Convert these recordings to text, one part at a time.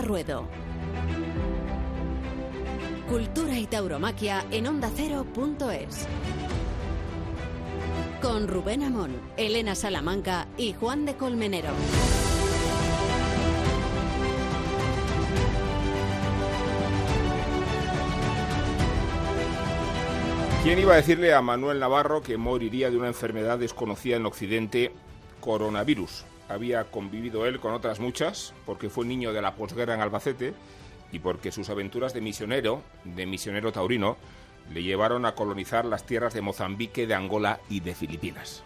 Ruedo. Cultura y tauromaquia en ondacero.es. Con Rubén Amón, Elena Salamanca y Juan de Colmenero. ¿Quién iba a decirle a Manuel Navarro que moriría de una enfermedad desconocida en Occidente, coronavirus? Había convivido él con otras muchas, porque fue niño de la posguerra en Albacete y porque sus aventuras de misionero, de misionero taurino, le llevaron a colonizar las tierras de Mozambique, de Angola y de Filipinas.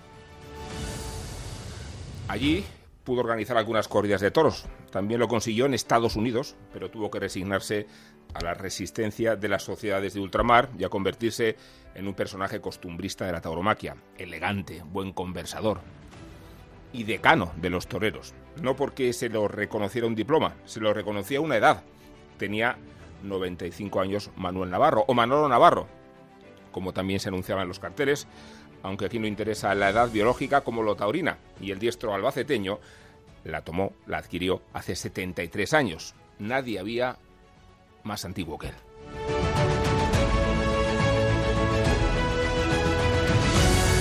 Allí pudo organizar algunas corridas de toros. También lo consiguió en Estados Unidos, pero tuvo que resignarse a la resistencia de las sociedades de ultramar y a convertirse en un personaje costumbrista de la tauromaquia, elegante, buen conversador y decano de los toreros. No porque se lo reconociera un diploma, se lo reconocía una edad. Tenía 95 años Manuel Navarro o Manolo Navarro, como también se anunciaba en los carteles, aunque aquí no interesa la edad biológica como lo taurina, y el diestro albaceteño la tomó, la adquirió hace 73 años. Nadie había más antiguo que él.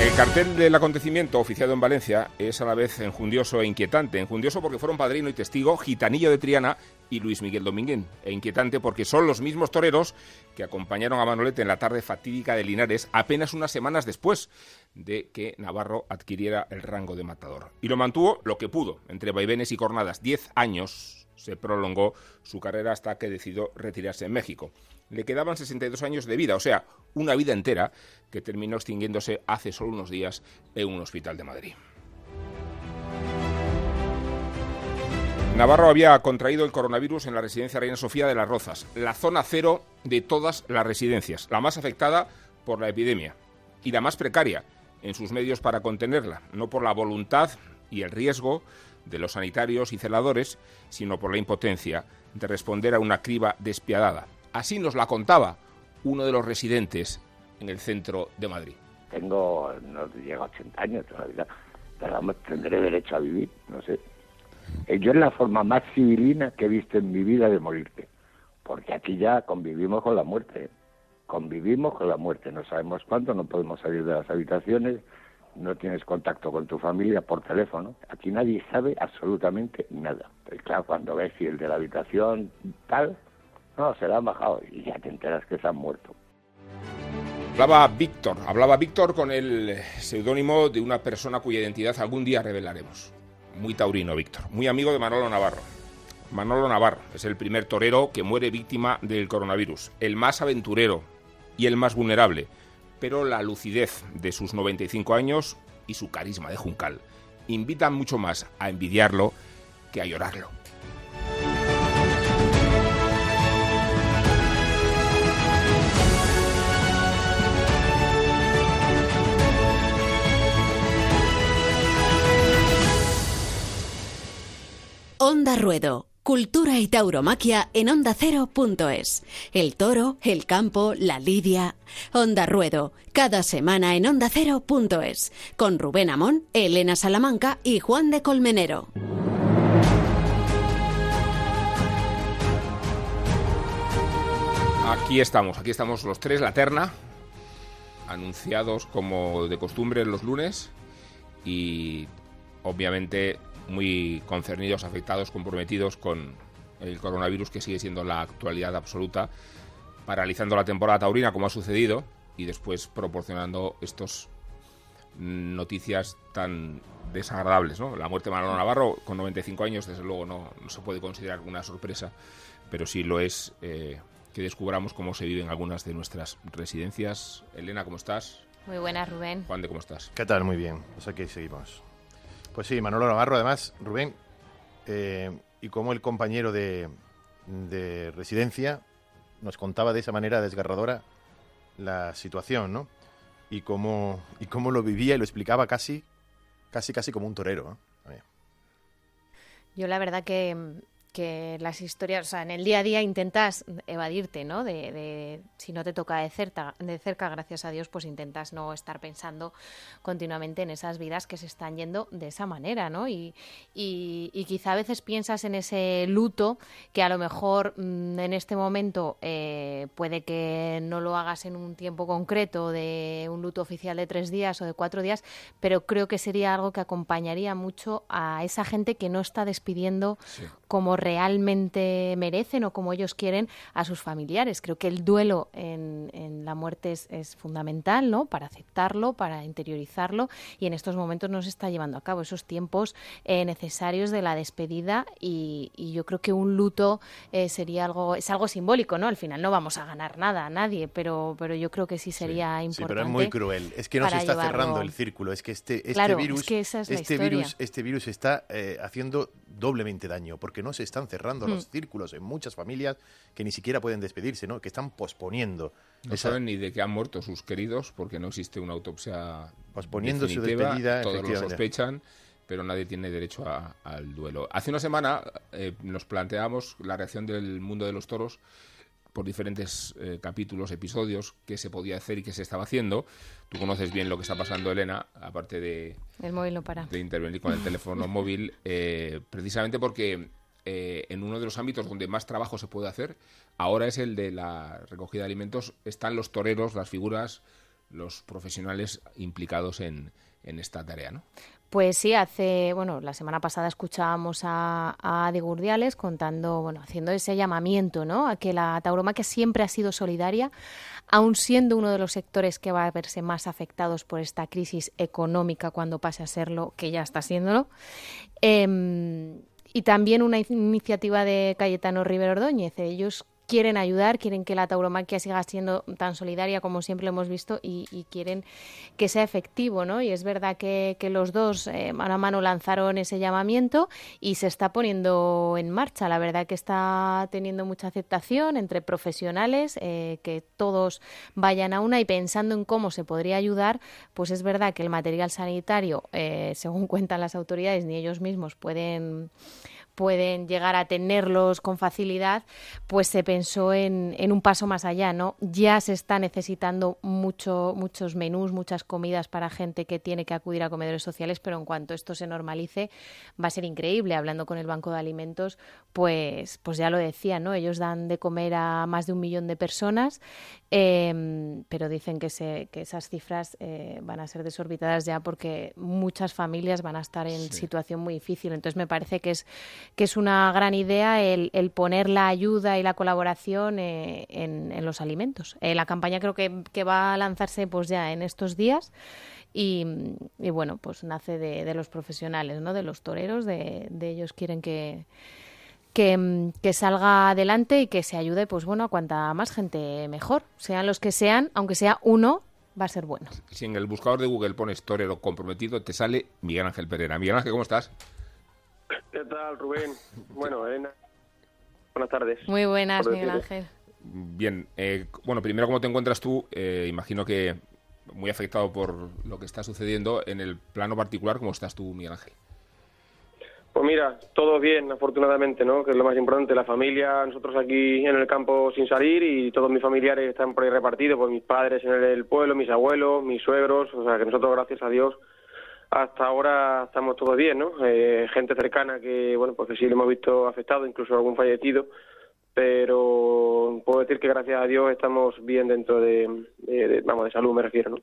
El cartel del acontecimiento oficiado en Valencia es a la vez enjundioso e inquietante. Enjundioso porque fueron padrino y testigo Gitanillo de Triana y Luis Miguel Dominguín. E inquietante porque son los mismos toreros que acompañaron a Manolete en la tarde fatídica de Linares apenas unas semanas después de que Navarro adquiriera el rango de matador. Y lo mantuvo lo que pudo, entre vaivenes y cornadas. Diez años se prolongó su carrera hasta que decidió retirarse en México. Le quedaban 62 años de vida, o sea, una vida entera que terminó extinguiéndose hace solo unos días en un hospital de Madrid. Navarro había contraído el coronavirus en la residencia Reina Sofía de las Rozas, la zona cero de todas las residencias, la más afectada por la epidemia y la más precaria en sus medios para contenerla, no por la voluntad y el riesgo de los sanitarios y celadores, sino por la impotencia de responder a una criba despiadada. Así nos la contaba uno de los residentes en el centro de Madrid. Tengo, no llega a 80 años todavía, pero tendré derecho a vivir, no sé. Eh, yo es la forma más civilina que he visto en mi vida de morirte, porque aquí ya convivimos con la muerte, convivimos con la muerte, no sabemos cuándo, no podemos salir de las habitaciones, no tienes contacto con tu familia por teléfono. Aquí nadie sabe absolutamente nada. Pero claro, cuando ves si el de la habitación tal, no, se la han bajado y ya te enteras que se han muerto. Hablaba Víctor, hablaba Víctor con el seudónimo de una persona cuya identidad algún día revelaremos. Muy taurino, Víctor, muy amigo de Manolo Navarro. Manolo Navarro es el primer torero que muere víctima del coronavirus, el más aventurero y el más vulnerable pero la lucidez de sus 95 años y su carisma de Juncal invitan mucho más a envidiarlo que a llorarlo. Onda Ruedo Cultura y tauromaquia en onda ondacero.es. El toro, el campo, la lidia. Onda Ruedo, cada semana en onda ondacero.es. Con Rubén Amón, Elena Salamanca y Juan de Colmenero. Aquí estamos, aquí estamos los tres, la terna, anunciados como de costumbre los lunes y obviamente muy concernidos, afectados, comprometidos con el coronavirus que sigue siendo la actualidad absoluta, paralizando la temporada taurina como ha sucedido y después proporcionando estos noticias tan desagradables. ¿no? La muerte de Manolo Navarro con 95 años, desde luego, no, se puede considerar una sorpresa, pero sí lo es eh, que descubramos cómo se vive en algunas de nuestras residencias. Elena, ¿cómo estás? Muy buenas, Rubén. Juan de, ¿cómo estás? ¿Qué tal? Muy bien. Pues aquí seguimos. Pues sí, Manolo Navarro, además, Rubén, eh, y como el compañero de, residencia nos contaba de esa manera desgarradora la situación, ¿no? Y cómo, y cómo lo vivía y lo explicaba casi, casi, casi como un torero. Yo la verdad que que las historias, o sea, en el día a día intentas evadirte, ¿no? De, si no te toca de cerca, de gracias a Dios, pues intentas no estar pensando continuamente en esas vidas que se están yendo de esa manera, ¿no? Y, y, quizá a veces piensas en ese luto que a lo mejor mm, en este momento eh, puede que no lo hagas en un tiempo concreto de un luto oficial de tres días o de cuatro días, pero creo que sería algo que acompañaría mucho a esa gente que no está despidiendo como realmente merecen o como ellos quieren a sus familiares. Creo que el duelo en, la muerte es, fundamental, ¿no? Para aceptarlo, para interiorizarlo y en estos momentos no se está llevando a cabo esos tiempos eh, necesarios de la despedida y, yo creo que un luto eh, sería algo es algo simbólico, ¿no? Al final no vamos a ganar nada a nadie, pero pero yo creo que sí sería importante. Sí, pero es muy cruel. Es que no se está cerrando el círculo. Es que este este virus este virus este virus está eh, haciendo doblemente daño porque no se están cerrando los mm. círculos en muchas familias que ni siquiera pueden despedirse, ¿no? que están posponiendo. No saben ni de qué han muerto sus queridos porque no existe una autopsia posponiendo su despedida. Todos lo sospechan pero nadie tiene derecho al duelo. Hace una semana eh, nos planteamos la reacción del mundo de los toros por diferentes eh, capítulos, episodios, qué se podía hacer y qué se estaba haciendo. Tú conoces bien lo que está pasando, Elena, aparte de, el móvil no para. de intervenir con el teléfono móvil, eh, precisamente porque eh, en uno de los ámbitos donde más trabajo se puede hacer, ahora es el de la recogida de alimentos, están los toreros, las figuras, los profesionales implicados en, en esta tarea, ¿no? Pues sí, hace, bueno, la semana pasada escuchábamos a, a Adi Gurdiales contando, bueno, haciendo ese llamamiento, ¿no? A que la tauromaquia siempre ha sido solidaria, aun siendo uno de los sectores que va a verse más afectados por esta crisis económica cuando pase a serlo, que ya está siéndolo. Em, y también una iniciativa de Cayetano Rivero Ordóñez. Ellos quieren ayudar, quieren que la tauromaquia siga siendo tan solidaria como siempre hemos visto y, quieren que sea efectivo, ¿no? Y es verdad que, los dos eh, mano a mano lanzaron ese llamamiento y se está poniendo en marcha. La verdad que está teniendo mucha aceptación entre profesionales, eh, que todos vayan a una y pensando en cómo se podría ayudar, pues es verdad que el material sanitario, eh, según cuentan las autoridades, ni ellos mismos pueden pueden llegar a tenerlos con facilidad, pues se pensó en, en, un paso más allá, ¿no? Ya se está necesitando mucho, muchos menús, muchas comidas para gente que tiene que acudir a comedores sociales, pero en cuanto esto se normalice va a ser increíble. Hablando con el Banco de Alimentos, pues, pues ya lo decía, ¿no? Ellos dan de comer a más de un millón de personas, eh, pero dicen que, se, que esas cifras eh, van a ser desorbitadas ya porque muchas familias van a estar en situación muy difícil. Entonces me parece que es que es una gran idea el, poner la ayuda y la colaboración eh, en, los alimentos. Eh, la campaña creo que, va a lanzarse pues ya en estos días y, bueno, pues nace de, los profesionales, ¿no? de los toreros, de, ellos quieren que, que, salga adelante y que se ayude, pues bueno, a cuanta más gente mejor, sean los que sean, aunque sea uno, va a ser bueno. Si en el buscador de Google pones torero comprometido, te sale Miguel Ángel Pereira. Miguel Ángel, ¿cómo estás? ¿Qué tal, Rubén? Bueno, Elena. Buenas tardes. Muy buenas, Miguel Ángel. Bien, eh, bueno, primero, ¿cómo te encuentras tú? Eh, imagino que muy afectado por lo que está sucediendo. En el plano particular, ¿cómo estás tú, Miguel Ángel? Pues mira, todo bien, afortunadamente, ¿no? Que es lo más importante. La familia, nosotros aquí en el campo sin salir y todos mis familiares están por ahí repartidos, pues mis padres en el pueblo, mis abuelos, mis suegros, o sea que nosotros, gracias a Dios, hasta ahora estamos todos bien, ¿no? Eh, gente cercana que, bueno, pues que sí le hemos visto afectado, incluso algún fallecido, pero puedo decir que gracias a Dios estamos bien dentro de, vamos, de salud me refiero, ¿no?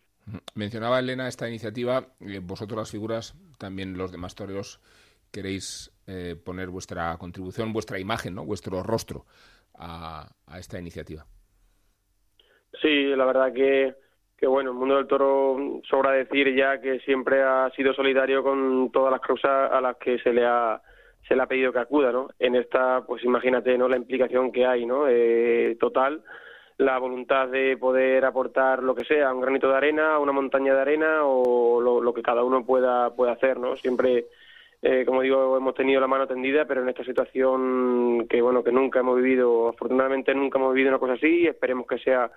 Mencionaba Elena esta iniciativa, eh, vosotros las figuras, también los demás toreros, queréis eh, poner vuestra contribución, vuestra imagen, ¿no? Vuestro rostro a esta iniciativa. Sí, la verdad que que bueno, el mundo del toro sobra decir ya que siempre ha sido solidario con todas las causas a las que se le ha se le ha pedido que acuda, ¿no? En esta, pues imagínate, ¿no? La implicación que hay, ¿no? Eh, total, la voluntad de poder aportar lo que sea, un granito de arena, una montaña de arena o lo, que cada uno pueda pueda hacer, ¿no? Siempre, eh, como digo, hemos tenido la mano tendida, pero en esta situación que bueno que nunca hemos vivido, afortunadamente nunca hemos vivido una cosa así, y esperemos que sea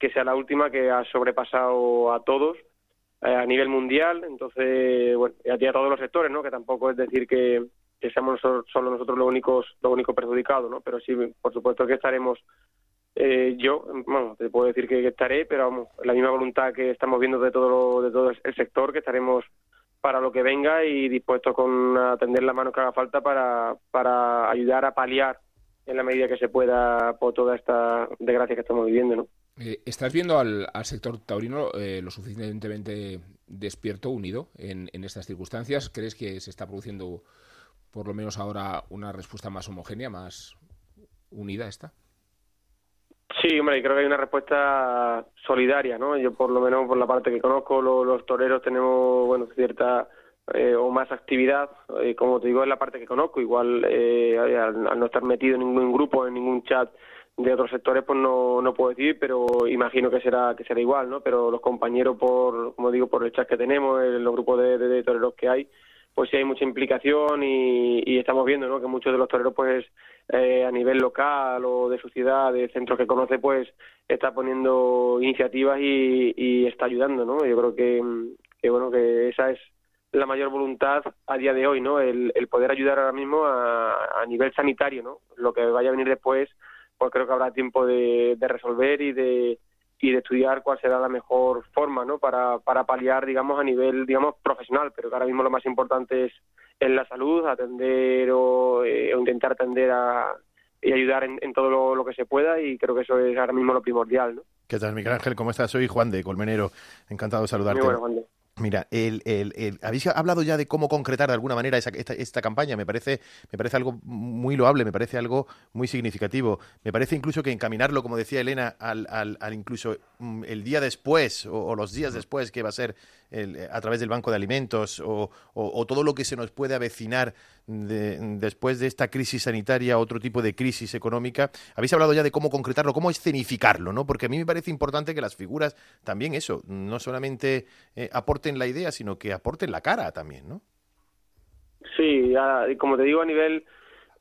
que sea la última que ha sobrepasado a todos eh, a nivel mundial, entonces, bueno, y a, todos los sectores, ¿no? Que tampoco es decir que, seamos solo nosotros los únicos los únicos perjudicados, ¿no? Pero sí, por supuesto que estaremos eh, yo, bueno, te puedo decir que, estaré, pero vamos, la misma voluntad que estamos viendo de todo de todo el sector, que estaremos para lo que venga y dispuestos con atender la mano que haga falta para, para ayudar a paliar en la medida que se pueda por toda esta desgracia que estamos viviendo, ¿no? Eh, ¿Estás viendo al, sector taurino eh, lo suficientemente despierto, unido en, en estas circunstancias? ¿Crees que se está produciendo, por lo menos ahora, una respuesta más homogénea, más unida esta? Sí, hombre, creo que hay una respuesta solidaria, ¿no? Yo, por lo menos, por la parte que conozco, los, toreros tenemos, bueno, cierta eh, o más actividad, eh, como te digo, es la parte que conozco. Igual, eh, al, no estar metido en ningún grupo, en ningún chat de otros sectores, pues no, no puedo decir, pero imagino que será que será igual, ¿no? Pero los compañeros, por como digo, por el chat que tenemos, los grupos de, toreros que hay, pues sí hay mucha implicación y, estamos viendo ¿no? que muchos de los toreros pues eh, a nivel local o de su ciudad, de centros que conoce, pues está poniendo iniciativas y, está ayudando, ¿no? Yo creo que, bueno que esa es la mayor voluntad a día de hoy, ¿no? El, poder ayudar ahora mismo a, nivel sanitario, ¿no? Lo que vaya a venir después, pues creo que habrá tiempo de resolver y de y de estudiar cuál será la mejor forma ¿no? para, para paliar digamos a nivel digamos profesional pero que ahora mismo lo más importante es en la salud atender o, eh, intentar atender a, y ayudar en, todo lo, que se pueda y creo que eso es ahora mismo lo primordial ¿no? ¿Qué tal Miguel Ángel? ¿Cómo estás? Soy Juan de Colmenero encantado de saludarte Muy bueno, Juan de. Mira, el, el, habéis hablado ya de cómo concretar de alguna manera esta, esta, campaña. Me parece, me parece algo muy loable, me parece algo muy significativo. Me parece incluso que encaminarlo, como decía Elena, al, al, incluso mm, el día después o, los días después que va a ser a través del Banco de Alimentos o, todo lo que se nos puede avecinar después de esta crisis sanitaria, otro tipo de crisis económica. Habéis hablado ya de cómo concretarlo, cómo escenificarlo, ¿no? Porque a mí me parece importante que las figuras también eso, no solamente eh, aporten la idea, sino que aporten la cara también, ¿no? Sí, como te digo, a nivel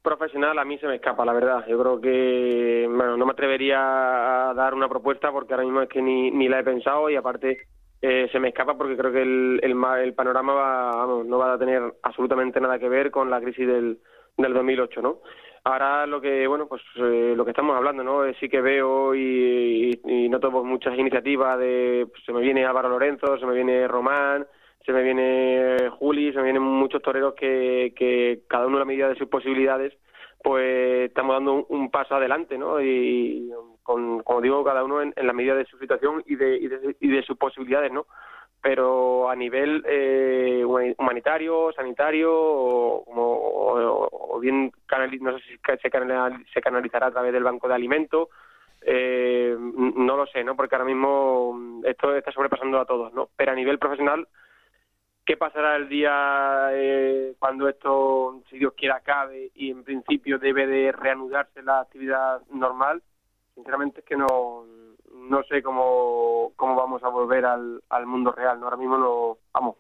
profesional a mí se me escapa, la verdad. Yo creo que, bueno, no me atrevería a dar una propuesta porque ahora mismo es que ni, ni la he pensado y aparte eh, se me escapa porque creo que el, el, el panorama no va a tener absolutamente nada que ver con la crisis del, del 2008, ¿no? Ahora lo que, bueno, pues eh, lo que estamos hablando, ¿no? Eh, sí que veo y, y, noto pues, muchas iniciativas de, pues, se me viene Álvaro Lorenzo, se me viene Román, se me viene Juli, se me vienen muchos toreros que, que cada uno a la medida de sus posibilidades, pues estamos dando un, paso adelante, ¿no? Y, con, como digo, cada uno en, la medida de su situación y de, y de, sus posibilidades, ¿no? Pero a nivel eh, humanitario, sanitario, o, o, bien no sé si se, se canalizará a través del banco de alimentos, eh, no lo sé, ¿no? Porque ahora mismo esto está sobrepasando a todos, ¿no? Pero a nivel profesional, ¿qué pasará el día eh, cuando esto, si Dios quiera, acabe y en principio debe de reanudarse la actividad normal? sinceramente es que no, no sé cómo, cómo vamos a volver al, al mundo real. ¿no? Ahora mismo no, vamos,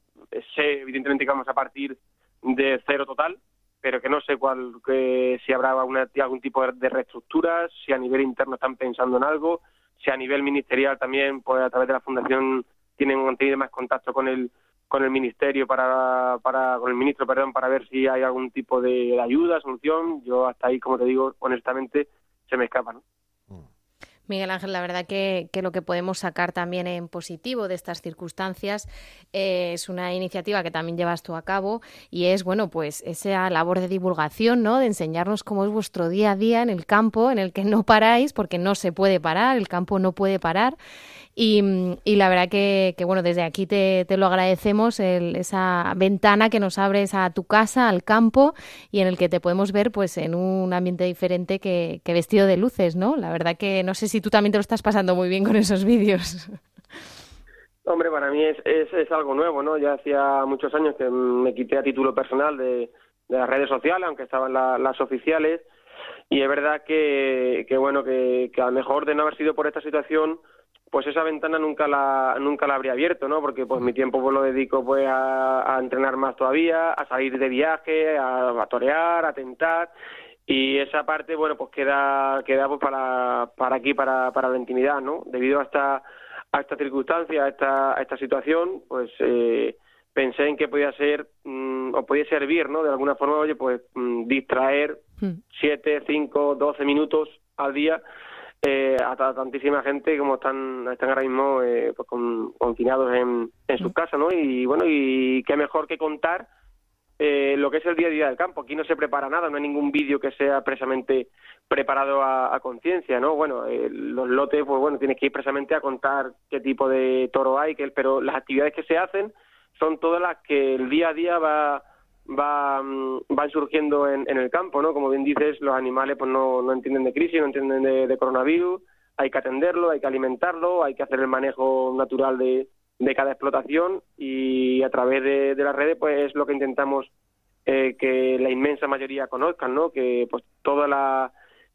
sé evidentemente que vamos a partir de cero total, pero que no sé cuál, que, si habrá algún tipo de, reestructuras, si a nivel interno están pensando en algo, si a nivel ministerial también, pues a través de la fundación tienen tenido más contacto con el con el ministerio para, para con el ministro perdón para ver si hay algún tipo de ayuda solución yo hasta ahí como te digo honestamente se me escapa ¿no? Miguel Ángel, la verdad que, lo que podemos sacar también en positivo de estas circunstancias eh, es una iniciativa que también llevas tú a cabo y es, bueno, pues esa labor de divulgación, ¿no? De enseñarnos cómo es vuestro día a día en el campo, en el que no paráis, porque no se puede parar, el campo no puede parar. Y, la verdad que, bueno, desde aquí te, lo agradecemos, esa ventana que nos abres a tu casa, al campo, y en el que te podemos ver pues en un ambiente diferente que, vestido de luces, ¿no? La verdad que no sé si tú también te lo estás pasando muy bien con esos vídeos. Hombre, para mí es, es, algo nuevo, ¿no? Ya hacía muchos años que me quité a título personal de, las redes sociales, aunque estaban las oficiales, y es verdad que, que bueno, que, que a lo mejor de no haber sido por esta situación, pues esa ventana nunca la nunca la habría abierto no porque pues mi tiempo pues lo dedico pues a, entrenar más todavía a salir de viaje a, torear a tentar y esa parte bueno pues queda queda pues para para aquí para para la intimidad no debido a esta a esta circunstancia a esta a esta situación pues eh, pensé en que podía ser mm, o podía servir, ¿no? De alguna forma, oye, pues mm, distraer Hmm. siete, cinco, doce minutos al día eh, a ta- tantísima gente como están, están ahora mismo eh, pues con- confinados en, en sus casas, ¿no? Y bueno, y qué mejor que contar eh, lo que es el día a día del campo. Aquí no se prepara nada, no hay ningún vídeo que sea precisamente preparado a, a conciencia, ¿no? Bueno, eh, los lotes, pues bueno, tienes que ir precisamente a contar qué tipo de toro hay, que, pero las actividades que se hacen son todas las que el día a día va va mm, van surgiendo en, en el campo, ¿no? Como bien dices, los animales pues no, no entienden de crisis, no entienden de, coronavirus, hay que atenderlo, hay que alimentarlo, hay que hacer el manejo natural de, cada explotación y a través de, las redes pues es lo que intentamos eh, que la inmensa mayoría conozcan, ¿no? Que pues toda la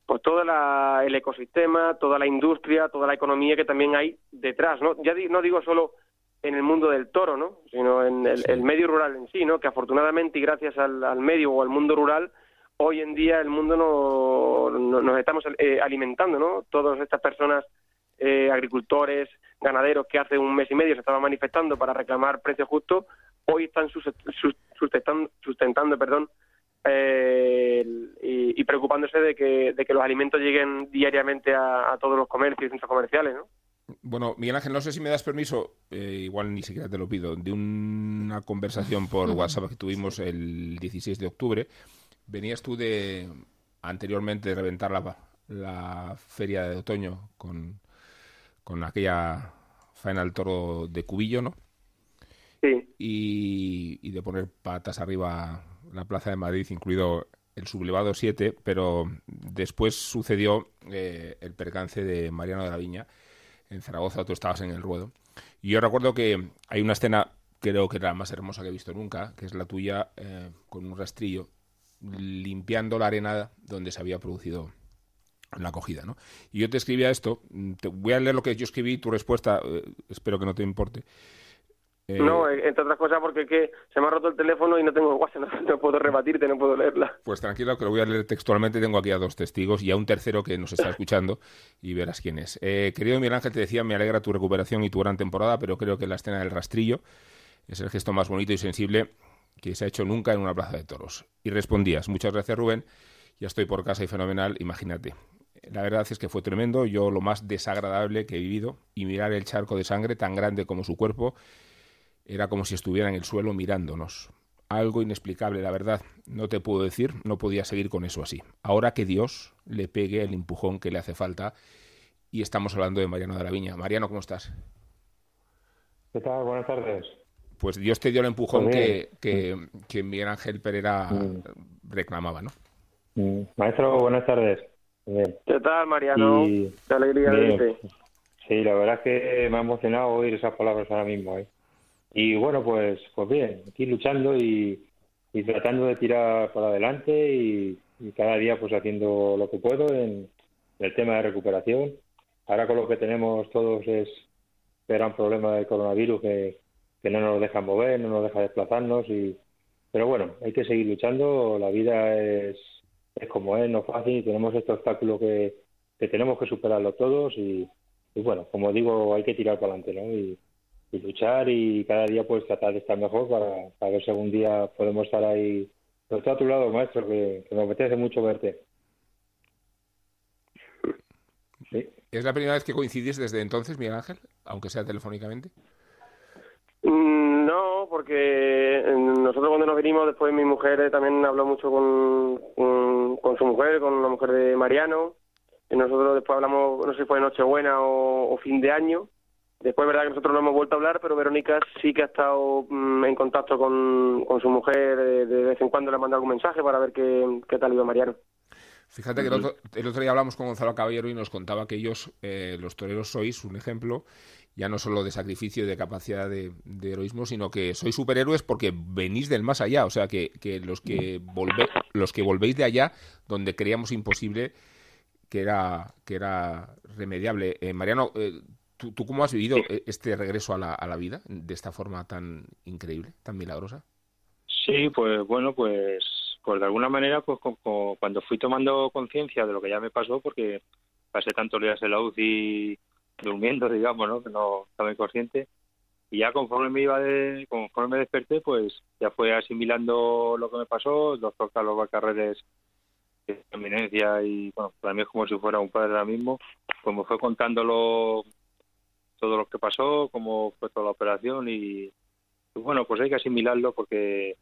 pues todo la, el ecosistema, toda la industria, toda la economía que también hay detrás, ¿no? Ya no digo solo en el mundo del toro, ¿no? Sino en el, el medio rural en sí, ¿no? Que afortunadamente y gracias al, al medio o al mundo rural, hoy en día el mundo no, no- nos estamos eh, alimentando, ¿no? Todas estas personas, eh, agricultores, ganaderos que hace un mes y medio se estaban manifestando para reclamar precios justos, hoy están sus- sus- sustentando, sustentando, perdón, eh, y, y preocupándose de que, de que los alimentos lleguen diariamente a, a todos los comercios y centros comerciales, ¿no? Bueno, Miguel Ángel, no sé si me das permiso, eh, igual ni siquiera te lo pido, de una conversación por WhatsApp que tuvimos el 16 de octubre. Venías tú de anteriormente de reventar la, la feria de otoño con, con aquella faena del toro de Cubillo, ¿no? Sí, y, y de poner patas arriba la Plaza de Madrid, incluido el sublevado 7, pero después sucedió eh, el percance de Mariano de la Viña en Zaragoza, tú estabas en el ruedo. Y yo recuerdo que hay una escena, creo que era la más hermosa que he visto nunca, que es la tuya eh, con un rastrillo limpiando la arena donde se había producido la acogida, ¿no? Y yo te escribía esto, te voy a leer lo que yo escribí, tu respuesta, eh, espero que no te importe. Eh, no, eh, entre otras cosas porque que se me ha roto el teléfono y no tengo WhatsApp, no, no puedo rebatirte, no puedo leerla. Pues tranquilo, que lo voy a leer textualmente. Tengo aquí a dos testigos y a un tercero que nos está escuchando y verás quién es. Eh, querido Miguel Ángel, te decía, me alegra tu recuperación y tu gran temporada, pero creo que la escena del rastrillo es el gesto más bonito y sensible que se ha hecho nunca en una plaza de toros. Y respondías, muchas gracias Rubén, ya estoy por casa y fenomenal, imagínate. La verdad es que fue tremendo, yo lo más desagradable que he vivido y mirar el charco de sangre tan grande como su cuerpo era como si estuviera en el suelo mirándonos. Algo inexplicable, la verdad. No te puedo decir, no podía seguir con eso así. Ahora que Dios le pegue el empujón que le hace falta. Y estamos hablando de Mariano de la Viña. Mariano, ¿cómo estás? ¿Qué tal? Buenas tardes. Pues Dios te dio el empujón Pues que, que, que Miguel Ángel Pereira Mm. reclamaba, ¿no? Mm, Maestro, buenas tardes. Bien. ¿Qué tal, Mariano? Y- Qué alegría verte. Sí, la verdad es que me ha emocionado oír esas palabras ahora mismo. ¿eh? Y bueno, pues, pues bien, aquí luchando y, y tratando de tirar para adelante y, cada día pues haciendo lo que puedo en, el tema de recuperación. Ahora con lo que tenemos todos es el gran problema del coronavirus que, que no nos deja mover, no nos deja desplazarnos y pero bueno, hay que seguir luchando, la vida es, es como es, no es fácil, tenemos este obstáculo que, que tenemos que superarlo todos y, y bueno, como digo, hay que tirar para adelante, ¿no? Y, y luchar y cada día pues tratar de estar mejor para, para ver si algún día podemos estar ahí. Pero estoy a tu lado, maestro, que, que me apetece mucho verte. Sí. ¿Es la primera vez que coincidís desde entonces, Miguel Ángel? Aunque sea telefónicamente. Mm, No, porque eh, nosotros cuando nos vinimos, después mi mujer eh, también habló mucho con, con, con su mujer, con la mujer de Mariano. Y nosotros después hablamos, no sé si fue Nochebuena o, o fin de año. Después, verdad que nosotros no hemos vuelto a hablar, pero Verónica sí que ha estado mm, en contacto con, su mujer. eh, de vez en cuando le ha mandado algún mensaje para ver qué, tal iba Mariano. Fíjate que el otro, día hablamos con Gonzalo Caballero y nos contaba que ellos, eh, los toreros, sois un ejemplo ya no solo de sacrificio y de capacidad de, heroísmo, sino que sois superhéroes porque venís del más allá. O sea, que, que los, que volve, los que volvéis de allá, donde creíamos imposible que era, que era remediable. Eh, Mariano, eh, ¿tú, ¿tú cómo has vivido eh, este regreso a la, a la vida de esta forma tan increíble, tan milagrosa? Sí, pues bueno, pues, pues de alguna manera, pues co- co- cuando fui tomando conciencia de lo que ya me pasó, porque pasé tantos días en la UCI durmiendo, digamos, ¿no? Que no estaba inconsciente. y ya conforme me iba de, conforme me desperté, pues ya fue asimilando lo que me pasó, el doctor Carlos Bacarreres eminencia y bueno, para mí es como si fuera un padre ahora mismo, pues me fue contándolo todo lo que pasó, cómo fue toda la operación y, bueno, pues hay que asimilarlo porque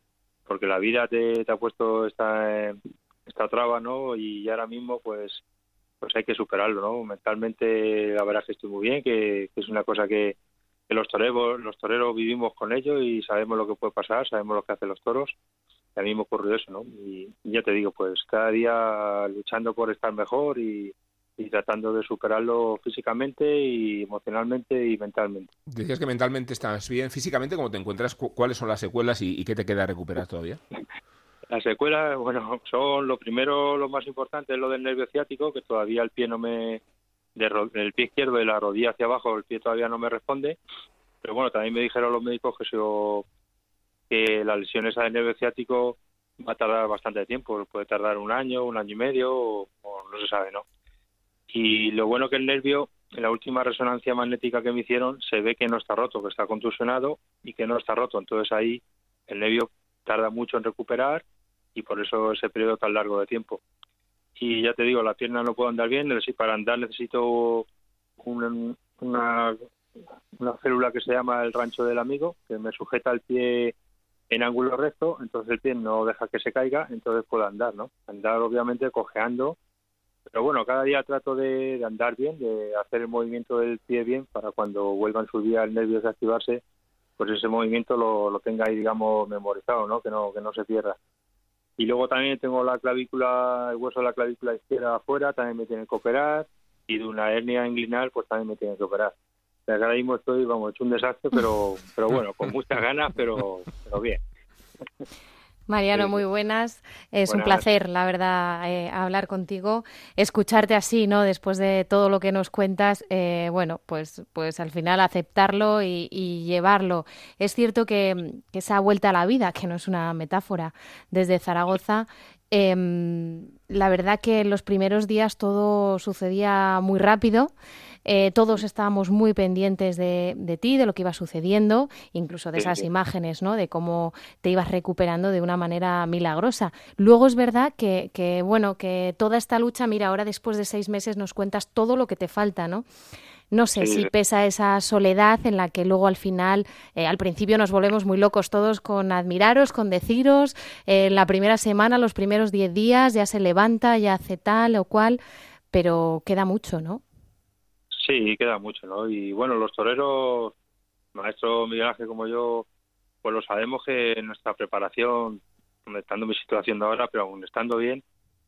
porque la vida te, ha puesto esta, esta traba, ¿no? Y ahora mismo pues pues hay que superarlo, ¿no? Mentalmente la verdad es que estoy muy bien, que, es una cosa que, los toreros los toreros vivimos con ello y sabemos lo que puede pasar, sabemos lo que hacen los toros y a mí me ocurrió eso, ¿no? Y, ya te digo, pues cada día luchando por estar mejor y, tratando de superarlo físicamente y emocionalmente y mentalmente. Decías que mentalmente estás bien, físicamente, ¿cómo te encuentras? ¿Cuáles son las secuelas y, qué te queda recuperar todavía? Las secuelas, bueno, son lo primero, lo más importante es lo del nervio ciático, que todavía el pie no me, del pie izquierdo de la rodilla hacia abajo, el pie todavía no me responde. Pero bueno, también me dijeron los médicos que, que la lesión esa del nervio ciático va a tardar bastante tiempo, puede tardar un año, un año y medio, o, no se sabe, ¿no? Y lo bueno que el nervio, en la última resonancia magnética que me hicieron, se ve que no está roto, que está contusionado y que no está roto. Entonces ahí el nervio tarda mucho en recuperar y por eso ese periodo tan largo de tiempo y ya te digo, la pierna no puedo andar bien, para andar necesito una, una, célula que se llama el rancho del amigo, que me sujeta el pie en ángulo recto, entonces el pie no deja que se caiga, entonces puedo andar, ¿no? Andar obviamente cojeando, pero bueno, cada día trato de, andar bien, de hacer el movimiento del pie bien para cuando vuelvan sus días nervios de activarse, pues ese movimiento lo, lo tenga ahí, digamos, memorizado, ¿no? Que no, que no se pierda. Y luego también tengo la clavícula, el hueso de la clavícula izquierda afuera, también me tienen que operar. Y de una hernia inguinal, pues también me tienen que operar. O sea, ahora mismo estoy, vamos, hecho un desastre, pero, pero bueno, con muchas ganas, pero, pero bien. Mariano, muy buenas. Es un placer, la verdad, eh, hablar contigo, escucharte así, ¿no? Después de todo lo que nos cuentas, eh, bueno, pues, pues al final aceptarlo y, llevarlo. Es cierto que, que, esa vuelta a la vida, que no es una metáfora, desde Zaragoza, em, la verdad que en los primeros días todo sucedía muy rápido. Eh, todos estábamos muy pendientes de, de, ti, de lo que iba sucediendo, incluso de esas imágenes, ¿no? De cómo te ibas recuperando de una manera milagrosa. Luego es verdad que, que, bueno, que toda esta lucha, mira, ahora después de seis meses nos cuentas todo lo que te falta, ¿no? No sé si pesa esa soledad en la que luego al final, eh, al principio nos volvemos muy locos todos con admiraros, con deciros, eh, en la primera semana, los primeros diez días, ya se levanta, ya hace tal o cual, pero queda mucho, ¿no? Sí, queda mucho, ¿no? Y bueno, los toreros, maestro Miguel Ángel como yo, pues lo sabemos que nuestra preparación, estando en mi situación de ahora, pero aún estando bien,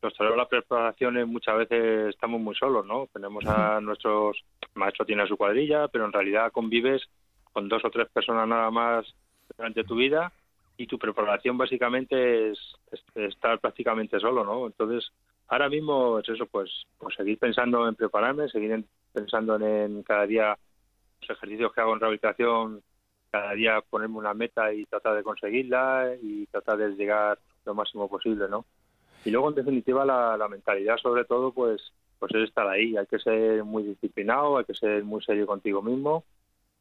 los toreros las preparaciones muchas veces estamos muy solos, ¿no? Tenemos a nuestros, maestro tiene su cuadrilla, pero en realidad convives con dos o tres personas nada más durante tu vida y tu preparación básicamente es, estar prácticamente solo, ¿no? Entonces, ahora mismo es eso, pues, pues seguir pensando en prepararme, seguir pensando en, cada día los ejercicios que hago en rehabilitación, cada día ponerme una meta y tratar de conseguirla y tratar de llegar lo máximo posible, ¿no? Y luego, en definitiva, la, mentalidad, sobre todo, pues, pues es estar ahí. Hay que ser muy disciplinado, hay que ser muy serio contigo mismo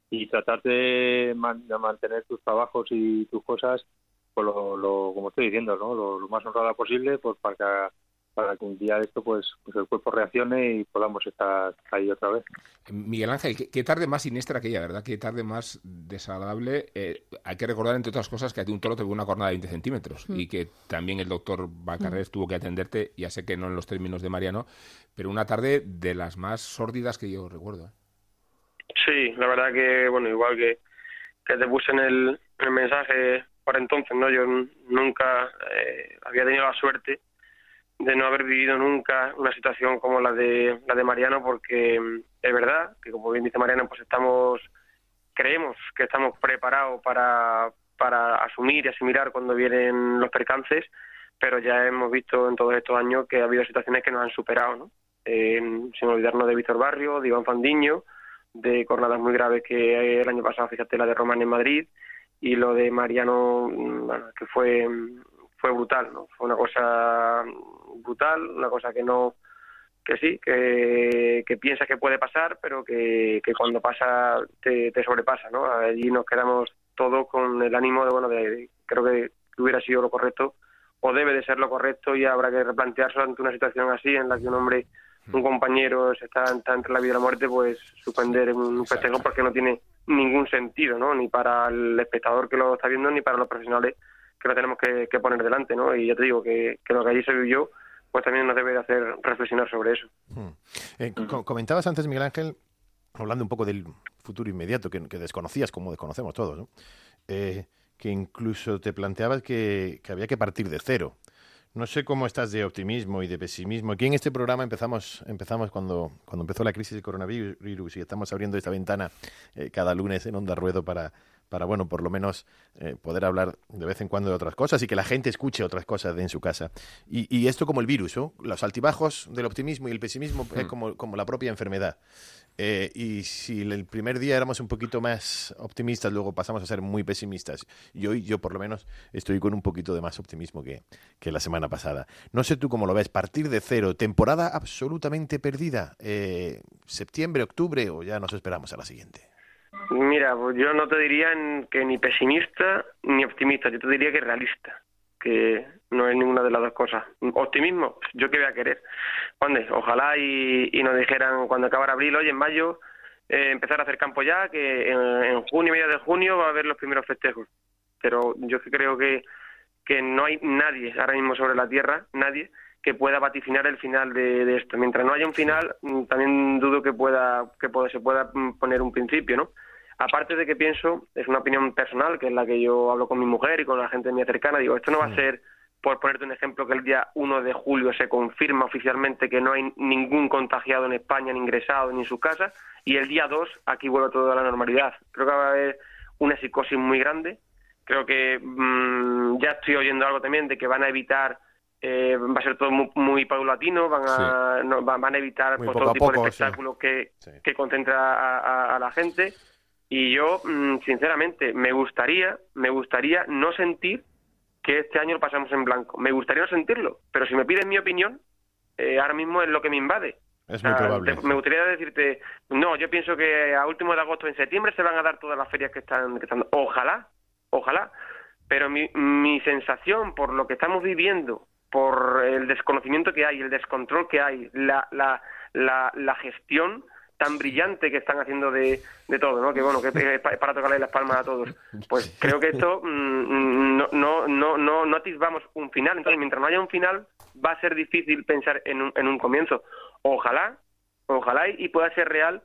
y tratar de, mantener tus trabajos y tus cosas, pues lo, como estoy diciendo, ¿no? Lo, más honrada posible, pues para que para que un día de esto pues, pues el cuerpo reaccione y podamos estar ahí otra vez. Miguel Ángel, qué, tarde más siniestra aquella, ¿verdad? Qué tarde más desagradable. Eh, hay que recordar, entre otras cosas, que a ti un toro te una jornada de 20 centímetros mm. y que también el doctor Bacarres mm. tuvo que atenderte, ya sé que no en los términos de Mariano, pero una tarde de las más sórdidas que yo recuerdo. ¿eh? Sí, la verdad que, bueno, igual que, que te puse en el, mensaje por entonces, ¿no? Yo nunca eh, había tenido la suerte de no haber vivido nunca una situación como la de la de Mariano porque mm, es verdad que como bien dice Mariano pues estamos creemos que estamos preparados para para asumir y asimilar cuando vienen los percances pero ya hemos visto en todos estos años que ha habido situaciones que nos han superado ¿no? sin olvidarnos de Víctor Barrio de Iván Fandiño de jornadas muy graves que el año pasado fíjate la de Román en Madrid y lo de Mariano mm, que fue fue brutal, ¿no? Fue una cosa brutal, una cosa que no que sí, que, que piensas que puede pasar, pero que, que cuando pasa te, te sobrepasa, ¿no? Allí nos quedamos todos con el ánimo de, bueno, de, creo que hubiera sido lo correcto o debe de ser lo correcto y habrá que replantearse ante una situación así en la que un hombre, un mm. compañero se está, entre la vida y la muerte, pues suspender un festejo porque no tiene ningún sentido, ¿no? Ni para el espectador que lo está viendo ni para los profesionales que lo tenemos que, poner delante, ¿no? Y ya te digo que, que lo que allí se vivió pues también nos debe de hacer reflexionar sobre eso. Hmm. Eh, comentabas antes, Miguel Ángel, hablando un poco del futuro inmediato, que, desconocías como desconocemos todos, ¿no? Eh, que incluso te planteabas que, había que partir de cero. No sé cómo estás de optimismo y de pesimismo. Aquí en este programa empezamos, empezamos cuando, cuando empezó la crisis del coronavirus y estamos abriendo esta ventana eh, cada lunes en Onda Ruedo para, para, bueno, por lo menos eh, poder hablar de vez en cuando de otras cosas y que la gente escuche otras cosas de en su casa. Y, esto como el virus, ¿no? Los altibajos del optimismo y el pesimismo es hmm. como, como la propia enfermedad. Eh, y si el primer día éramos un poquito más optimistas, luego pasamos a ser muy pesimistas. Y hoy yo por lo menos estoy con un poquito de más optimismo que, que la semana pasada. No sé tú cómo lo ves, partir de cero, temporada absolutamente perdida, eh, septiembre, octubre o ya nos esperamos a la siguiente. Mira, pues yo no te diría que ni pesimista ni optimista, yo te diría que realista, que no es ninguna de las dos cosas. Optimismo, yo qué voy a querer. ¿Dónde? Ojalá y, nos dijeran cuando acabara abril, oye, en mayo, eh, empezar a hacer campo ya, que en, junio, media de junio, va a haber los primeros festejos. Pero yo creo que, que no hay nadie ahora mismo sobre la Tierra, nadie, que pueda vaticinar el final de, esto. Mientras no haya un final, mm, también dudo que pueda que se pueda mm, poner un principio, ¿no? Aparte de que pienso, es una opinión personal, que es la que yo hablo con mi mujer y con la gente mía cercana, digo, esto no va a ser, por ponerte un ejemplo, que el día 1 de julio se confirma oficialmente que no hay ningún contagiado en España, ni ingresado, ni en su casa, y el día 2 aquí vuelve todo a la normalidad. Creo que va a haber una psicosis muy grande. Creo que mm, ya estoy oyendo algo también de que van a evitar eh, va a ser todo muy, paulatino, van a, van, a evitar pues, todo tipo de espectáculos que, que concentra a, la gente. Y yo, mm, sinceramente, me gustaría, me gustaría no sentir que este año lo pasamos en blanco. Me gustaría no sentirlo, pero si me piden mi opinión, eh, ahora mismo es lo que me invade. Es muy probable. me gustaría decirte, no, yo pienso que a último de agosto, en septiembre, se van a dar todas las ferias que están, que están ojalá, ojalá. Pero mi, mi sensación por lo que estamos viviendo, por el desconocimiento que hay, el descontrol que hay, la, la, la, la gestión tan brillante que están haciendo de, de todo, ¿no? Que bueno, que es para tocarle las palmas a todos. Pues creo que esto mm, no, no, no, no, no atisbamos un final. Entonces, mientras no haya un final, va a ser difícil pensar en un, en un comienzo. Ojalá, ojalá y pueda ser real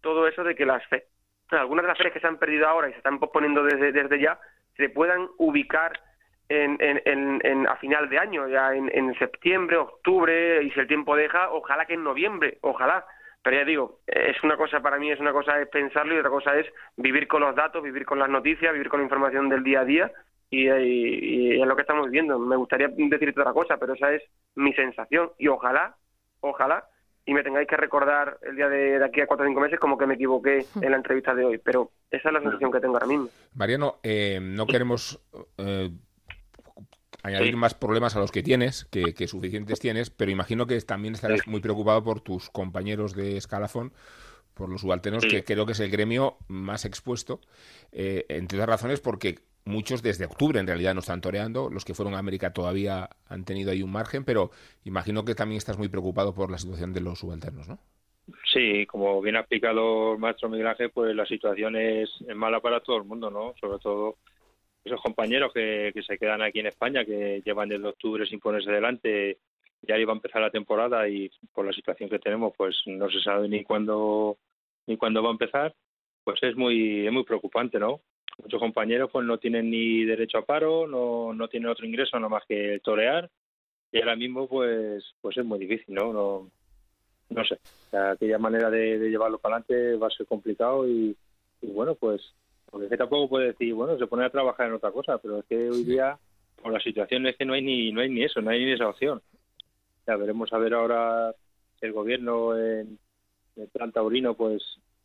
todo eso de que las fe algunas de las ferias que se han perdido ahora y se están posponiendo desde, desde ya, se puedan ubicar en, a final de año, ya en, septiembre, octubre, y si el tiempo deja, ojalá que en noviembre, ojalá. Pero ya digo, es una cosa para mí, es una cosa es pensarlo y otra cosa es vivir con los datos, vivir con las noticias, vivir con la información del día a día y, es lo que estamos viviendo. Me gustaría decirte otra cosa, pero esa es mi sensación y ojalá, ojalá, y me tengáis que recordar el día de, aquí a cuatro o cinco meses como que me equivoqué en la entrevista de hoy, pero esa es la sensación que tengo ahora mismo. Mariano, eh, no queremos... Eh, añadir más problemas a los que tienes, que, suficientes tienes, pero imagino que también estarás muy preocupado por tus compañeros de escalafón, por los subalternos, que creo que es el gremio más expuesto, eh, entre otras razones porque muchos desde octubre en realidad no están toreando, los que fueron a América todavía han tenido ahí un margen, pero imagino que también estás muy preocupado por la situación de los subalternos, ¿no? Sí, como bien ha explicado el maestro Miguel Ángel, pues la situación es mala para todo el mundo, ¿no? Sobre todo esos compañeros que, se quedan aquí en España, que llevan desde octubre sin ponerse delante, ya iba a empezar la temporada y por la situación que tenemos, pues no se sabe ni cuándo ni cuándo va a empezar, pues es muy es muy preocupante, ¿no? Muchos compañeros pues no tienen ni derecho a paro, no, no tienen otro ingreso nada más que torear y ahora mismo pues pues es muy difícil, ¿no? No, no sé, aquella manera de, llevarlo para adelante va a ser complicado y bueno, pues porque es que tampoco puede decir, bueno, se pone a trabajar en otra cosa, pero es que hoy día, por la situación, es que no hay ni, no hay ni eso, no hay ni esa opción. Ya veremos a ver ahora el gobierno en el plan taurino, pues,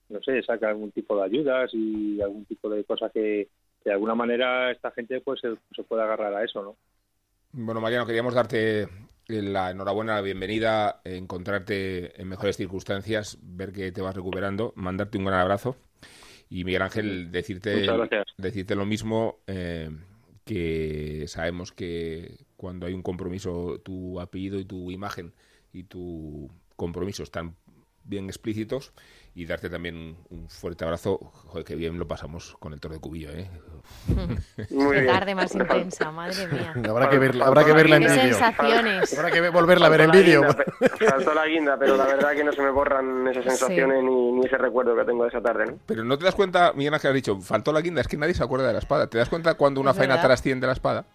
no sé, saca algún tipo de ayudas y algún tipo de cosas que, de alguna manera esta gente pues se, puede agarrar a eso, ¿no? Bueno, Mariano, queríamos darte la enhorabuena, la bienvenida, encontrarte en mejores circunstancias, ver que te vas recuperando, mandarte un gran abrazo y Miguel Ángel decirte, decirte lo mismo eh, que sabemos que cuando hay un compromiso tu apellido y tu imagen y tu compromiso están bien explícitos y darte también un fuerte abrazo. Joder, qué bien lo pasamos con el Toro de Cubillo, ¿eh? Muy tarde más intensa, madre mía. habrá que verla, habrá que verla en vídeo. sensaciones. Habrá que volverla a ver en vídeo. Saltó la guinda, pero la verdad que no se me borran esas sensaciones ni, ni, ese recuerdo que tengo de esa tarde, ¿no? Pero no te das cuenta, Miguel Ángel ha dicho, faltó la guinda, es que nadie se acuerda de la espada. ¿Te das cuenta cuando una faena trasciende la espada?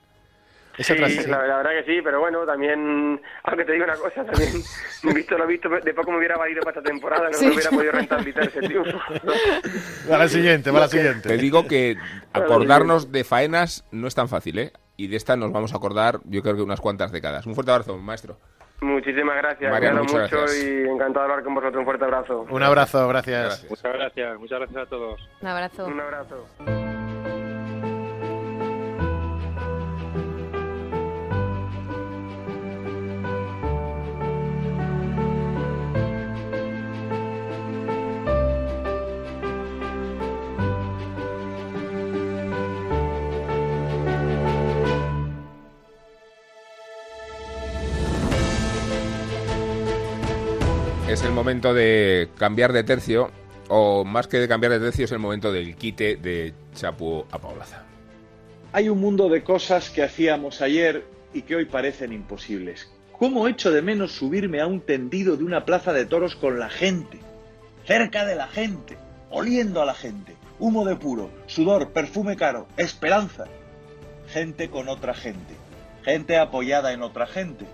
Sí, la, verdad que sí, pero bueno, también, aunque te digo una cosa, también, visto lo visto, de poco me hubiera valido para esta temporada, no me hubiera podido rentabilizar ese triunfo. Para la siguiente, para la siguiente. Te digo que acordarnos de faenas no es tan fácil, ¿eh? Y de esta nos vamos a acordar, yo creo que unas cuantas décadas. Un fuerte abrazo, maestro. Muchísimas gracias, Mariano, mucho gracias. y encantado de hablar con vosotros. Un fuerte abrazo. Un abrazo, gracias. gracias. Muchas gracias, muchas gracias a todos. Un abrazo. Un abrazo. Es el momento de cambiar de tercio, o más que de cambiar de tercio, es el momento del quite de Chapu a Paulaza. Hay un mundo de cosas que hacíamos ayer y que hoy parecen imposibles. ¿Cómo echo de menos subirme a un tendido de una plaza de toros con la gente? Cerca de la gente, oliendo a la gente, humo de puro, sudor, perfume caro, esperanza. Gente con otra gente, gente apoyada en otra gente,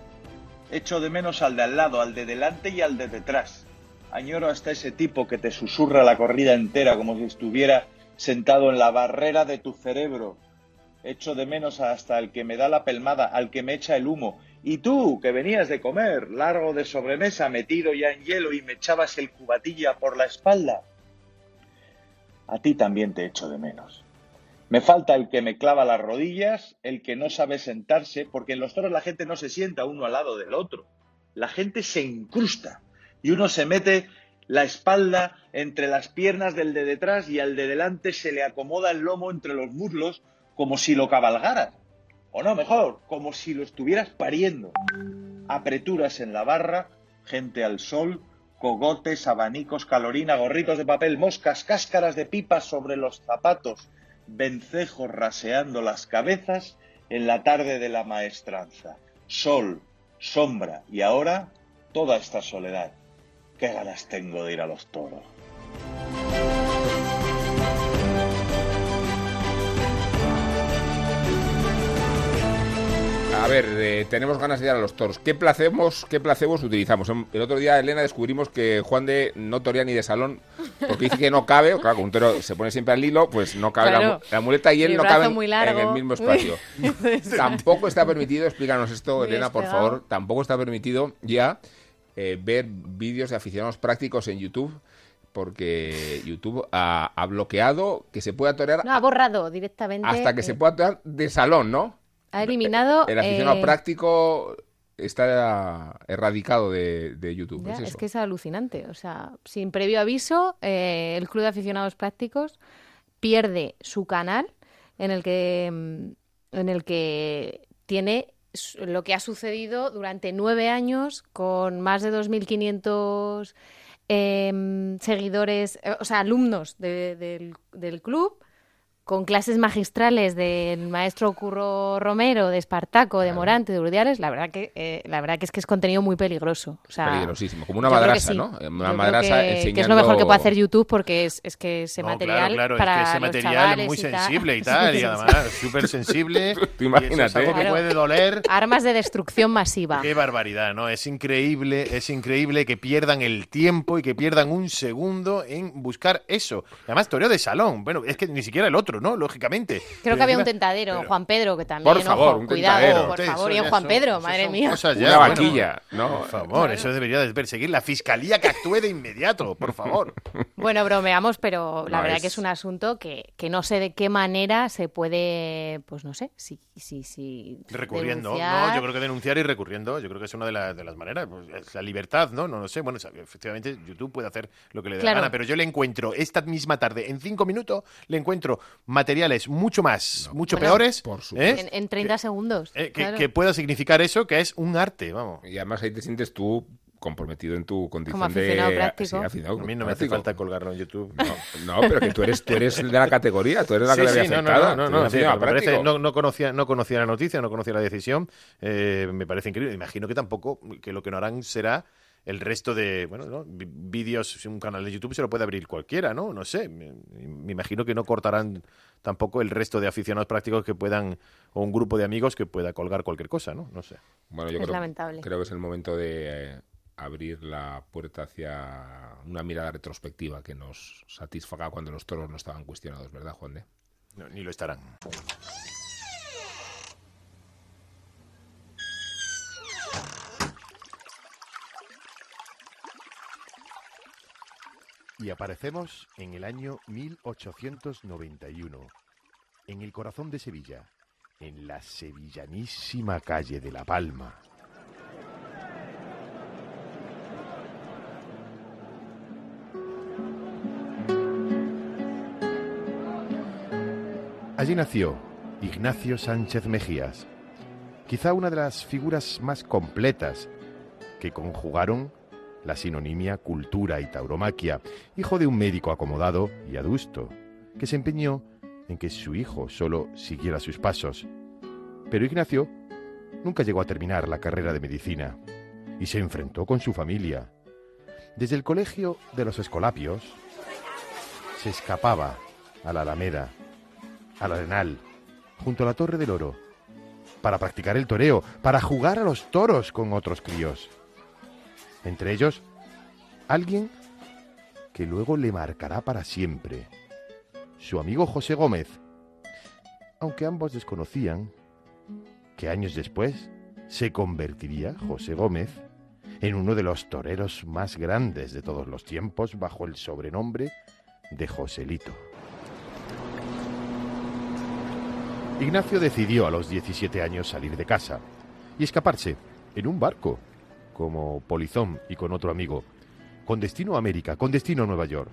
Echo de menos al de al lado, al de delante y al de detrás. Añoro hasta ese tipo que te susurra la corrida entera como si estuviera sentado en la barrera de tu cerebro. Echo de menos hasta el que me da la pelmada, al que me echa el humo. Y tú, que venías de comer, largo de sobremesa, metido ya en hielo y me echabas el cubatilla por la espalda. A ti también te echo de menos. Me falta el que me clava las rodillas, el que no sabe sentarse, porque en los toros la gente no se sienta uno al lado del otro. La gente se incrusta y uno se mete la espalda entre las piernas del de detrás y al de delante se le acomoda el lomo entre los muslos como si lo cabalgaras. O no, mejor, como si lo estuvieras pariendo. Apreturas en la barra, gente al sol, cogotes, abanicos, calorina, gorritos de papel, moscas, cáscaras de pipas sobre los zapatos, vencejos raseando las cabezas en la tarde de la maestranza. Sol, sombra y ahora toda esta soledad. Qué ganas tengo de ir a los toros. A ver, eh, tenemos ganas de ir a los toros. ¿Qué placemos, qué placemos utilizamos? El otro día, Elena, descubrimos que Juan de no torea ni de salón, porque dice que no cabe, claro, como un toro se pone siempre al hilo, pues no cabe la, muleta y él no cabe en el mismo espacio. tampoco está permitido, explícanos esto, Elena, por favor, tampoco está permitido ya eh, ver vídeos de aficionados prácticos en YouTube porque YouTube ha, bloqueado que se pueda torear. No, ha borrado directamente. Hasta que se pueda torear de salón, ¿no? Ha eliminado. El aficionado eh, práctico está erradicado de, YouTube. es, que es alucinante. O sea, sin previo aviso, eh, el Club de Aficionados Prácticos pierde su canal en el que, mm, en el que tiene lo que ha sucedido durante nueve años con más de 2.500 em, seguidores, eh, o sea, alumnos del club con clases magistrales del maestro Curro Romero, de Espartaco, de Morante, de Urdiales, la verdad que eh, la verdad que es que es contenido muy peligroso. O sea, Peligrosísimo, como una madrasa, ¿no? Una madrasa que, que, es lo mejor que puede hacer YouTube porque es, es que ese material claro, para es que ese material es muy sensible y tal, y además súper sensible. Tú imagínate. algo que puede doler. Armas de destrucción masiva. Qué barbaridad, ¿no? Es increíble, es increíble que pierdan el tiempo y que pierdan un segundo en buscar eso. Además, toreo de salón. Bueno, es que ni siquiera el otro ¿no? Lógicamente. Creo Pero que había un tentadero, Juan Pedro, que también. Por favor, ojo, un cuidado, tentadero. por favor. Y en Juan son- Pedro, eso madre mía. cosas ya, Una bueno. vaquilla, ¿no? Por favor, eso debería de perseguir la fiscalía que actúe de inmediato, por favor. Bueno, bromeamos, pero la No, verdad es- que es un asunto que, que no sé de qué manera se puede, pues no sé, si, si, si Recurriendo, denunciar. no, yo creo que denunciar y recurriendo, yo creo que es una de, la- de las maneras, pues, es la libertad, ¿no? No lo sé, bueno, efectivamente YouTube puede hacer lo que le dé Claro. la gana, pero yo le encuentro esta misma tarde, en cinco minutos, le encuentro materiales mucho más, mucho Bueno, peores, por ¿eh? supuesto. En, en 30 segundos. Eh, que, claro. que pueda significar eso, que es un arte, vamos. Y además ahí te sientes tú comprometido en tu condición Como de aficionado práctico. sí, aficionado A mí no me hace práctico. falta colgarlo en YouTube. No, pero que tú eres, tú eres de la categoría, tú eres la que Sí, le había sí, no, no, afectado. no, tú no, eres sí, aficionado me parece- práctico. no, no conocía, no conocía la noticia, no conocía la decisión. eh, me parece increíble. Imagino que tampoco, que lo que no harán será el resto de, bueno, ¿no? Vídeos, si un canal de YouTube se lo puede abrir cualquiera, ¿no? No sé. Me, me imagino que no cortarán tampoco el resto de aficionados prácticos que puedan, o un grupo de amigos que pueda colgar cualquier cosa, ¿no? No sé. Bueno, yo Es creo, lamentable. creo que es el momento de eh, abrir la puerta hacia una mirada retrospectiva que nos satisfaga cuando los toros no estaban cuestionados, ¿verdad, Juan de? No, ni lo estarán. Y aparecemos en el año 1891, en el corazón de Sevilla, en la sevillanísima calle de La Palma. Allí nació Ignacio Sánchez Mejías, quizá una de las figuras más completas que conjugaron la sinonimia cultura y tauromaquia, hijo de un médico acomodado y adusto, que se empeñó en que su hijo solo siguiera sus pasos. Pero Ignacio nunca llegó a terminar la carrera de medicina y se enfrentó con su familia. Desde el colegio de los Escolapios se escapaba a la Alameda, al Arenal, junto a la Torre del Oro, para practicar el toreo, para jugar a los toros con otros críos. Entre ellos, alguien que luego le marcará para siempre, su amigo José Gómez, aunque ambos desconocían que años después se convertiría José Gómez en uno de los toreros más grandes de todos los tiempos bajo el sobrenombre de Joselito. Ignacio decidió a los 17 años salir de casa y escaparse en un barco, como polizón y con otro amigo, con destino a América, con destino a Nueva York.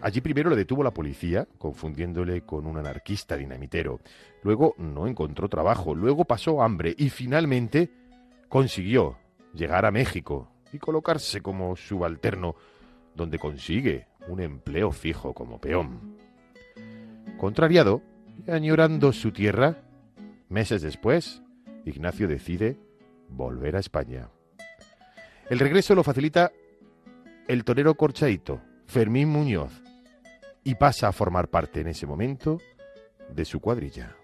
Allí primero le detuvo la policía, confundiéndole con un anarquista dinamitero. Luego no encontró trabajo, luego pasó hambre y finalmente consiguió llegar a México y colocarse como subalterno, donde consigue un empleo fijo como peón. Contrariado y añorando su tierra, meses después, Ignacio decide volver a España. El regreso lo facilita el torero corchaito, Fermín Muñoz, y pasa a formar parte en ese momento de su cuadrilla.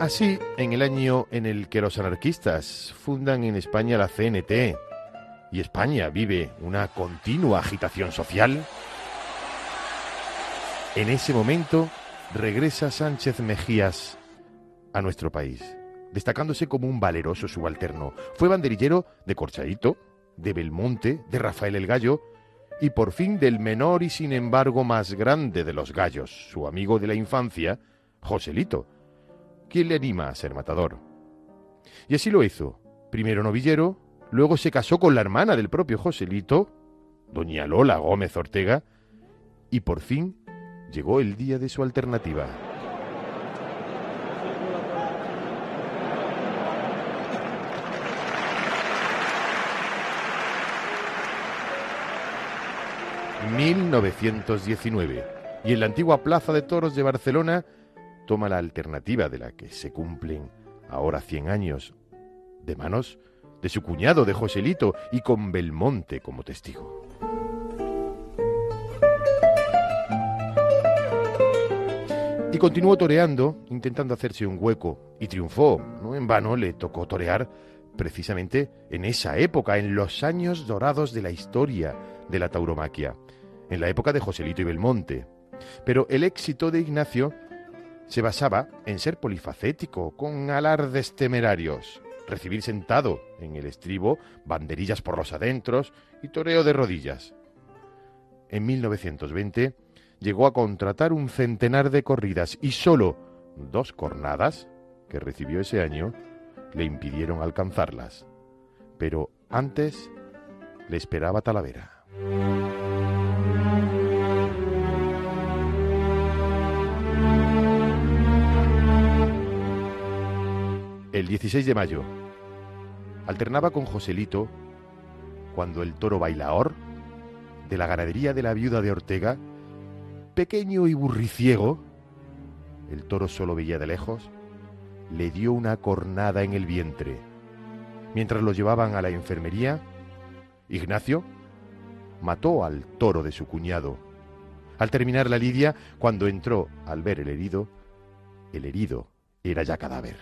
Así, en el año en el que los anarquistas fundan en España la CNT y España vive una continua agitación social, en ese momento regresa Sánchez Mejías a nuestro país, destacándose como un valeroso subalterno. Fue banderillero de Corchaito, de Belmonte, de Rafael el Gallo y por fin del menor y sin embargo más grande de los gallos, su amigo de la infancia, Joselito, quien le anima a ser matador. Y así lo hizo, primero novillero, luego se casó con la hermana del propio Joselito, doña Lola Gómez Ortega, y por fin llegó el día de su alternativa. ...1919... ...y en la antigua Plaza de Toros de Barcelona... ...toma la alternativa de la que se cumplen... ...ahora 100 años... ...de manos de su cuñado de Joselito... ...y con Belmonte como testigo. Y continuó toreando, intentando hacerse un hueco, y triunfó. No en vano le tocó torear precisamente en esa época, en los años dorados de la historia de la tauromaquia, en la época de Joselito y Belmonte. Pero el éxito de Ignacio se basaba en ser polifacético, con alardes temerarios, recibir sentado en el estribo banderillas por los adentros y toreo de rodillas. En 1920 llegó a contratar un centenar de corridas y solo dos cornadas que recibió ese año le impidieron alcanzarlas. Pero antes le esperaba Talavera. El 16 de mayo alternaba con Joselito cuando el toro bailaor de la ganadería de la viuda de Ortega, pequeño y burriciego, el toro solo veía de lejos, le dio una cornada en el vientre. Mientras lo llevaban a la enfermería, Ignacio mató al toro de su cuñado. Al terminar la lidia, cuando entró al ver el herido, el herido era ya cadáver.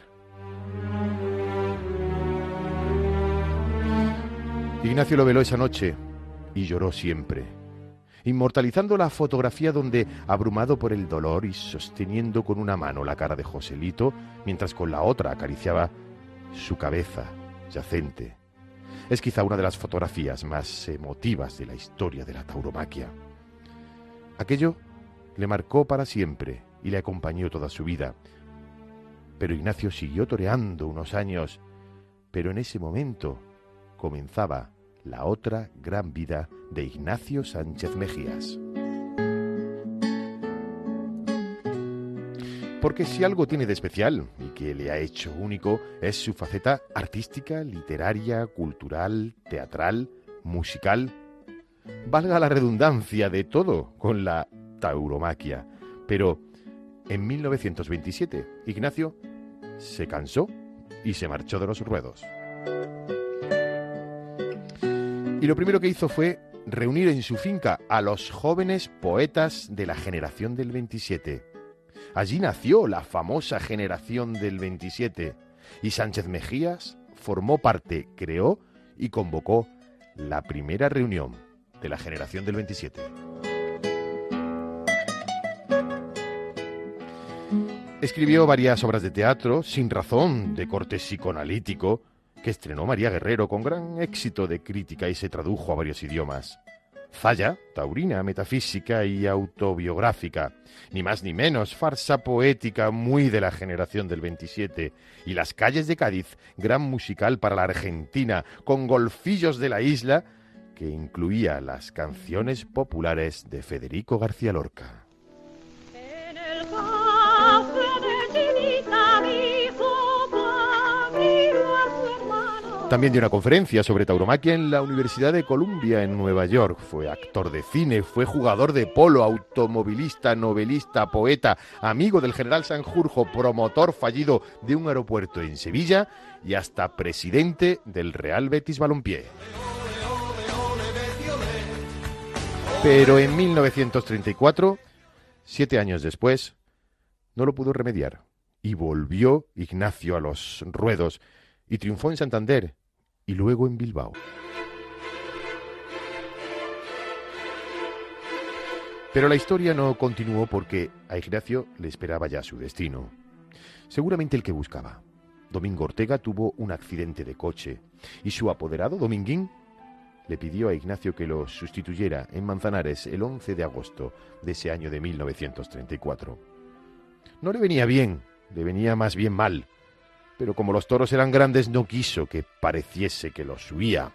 Ignacio lo veló esa noche y lloró siempre, inmortalizando la fotografía donde, abrumado por el dolor y sosteniendo con una mano la cara de Joselito, mientras con la otra acariciaba su cabeza yacente. Es quizá una de las fotografías más emotivas de la historia de la tauromaquia. Aquello le marcó para siempre y le acompañó toda su vida. Pero Ignacio siguió toreando unos años, pero en ese momento comenzaba la otra gran vida de Ignacio Sánchez Mejías. Porque si algo tiene de especial y que le ha hecho único es su faceta artística, literaria, cultural, teatral, musical. Valga la redundancia de todo con la tauromaquia. Pero en 1927 Ignacio se cansó y se marchó de los ruedos. Y lo primero que hizo fue reunir en su finca a los jóvenes poetas de la generación del 27. Allí nació la famosa generación del 27 y Sánchez Mejías formó parte, creó y convocó la primera reunión de la generación del 27. Escribió varias obras de teatro, sin razón, de corte psicoanalítico, que estrenó María Guerrero con gran éxito de crítica y se tradujo a varios idiomas. Falla, taurina, metafísica y autobiográfica, ni más ni menos, farsa poética muy de la generación del 27, y Las calles de Cádiz, gran musical para la Argentina, con golfillos de la isla, que incluía las canciones populares de Federico García Lorca. También dio una conferencia sobre tauromaquia en la Universidad de Columbia en Nueva York. Fue actor de cine, fue jugador de polo, automovilista, novelista, poeta, amigo del general Sanjurjo, promotor fallido de un aeropuerto en Sevilla y hasta presidente del Real Betis Balompié. Pero en 1934, siete años después, no lo pudo remediar y volvió Ignacio a los ruedos y triunfó en Santander y luego en Bilbao. Pero la historia no continuó porque a Ignacio le esperaba ya su destino. Seguramente el que buscaba. Domingo Ortega tuvo un accidente de coche y su apoderado, Dominguín, le pidió a Ignacio que lo sustituyera en Manzanares el 11 de agosto de ese año de 1934. No le venía bien, le venía más bien mal, pero como los toros eran grandes no quiso que pareciese que los huía.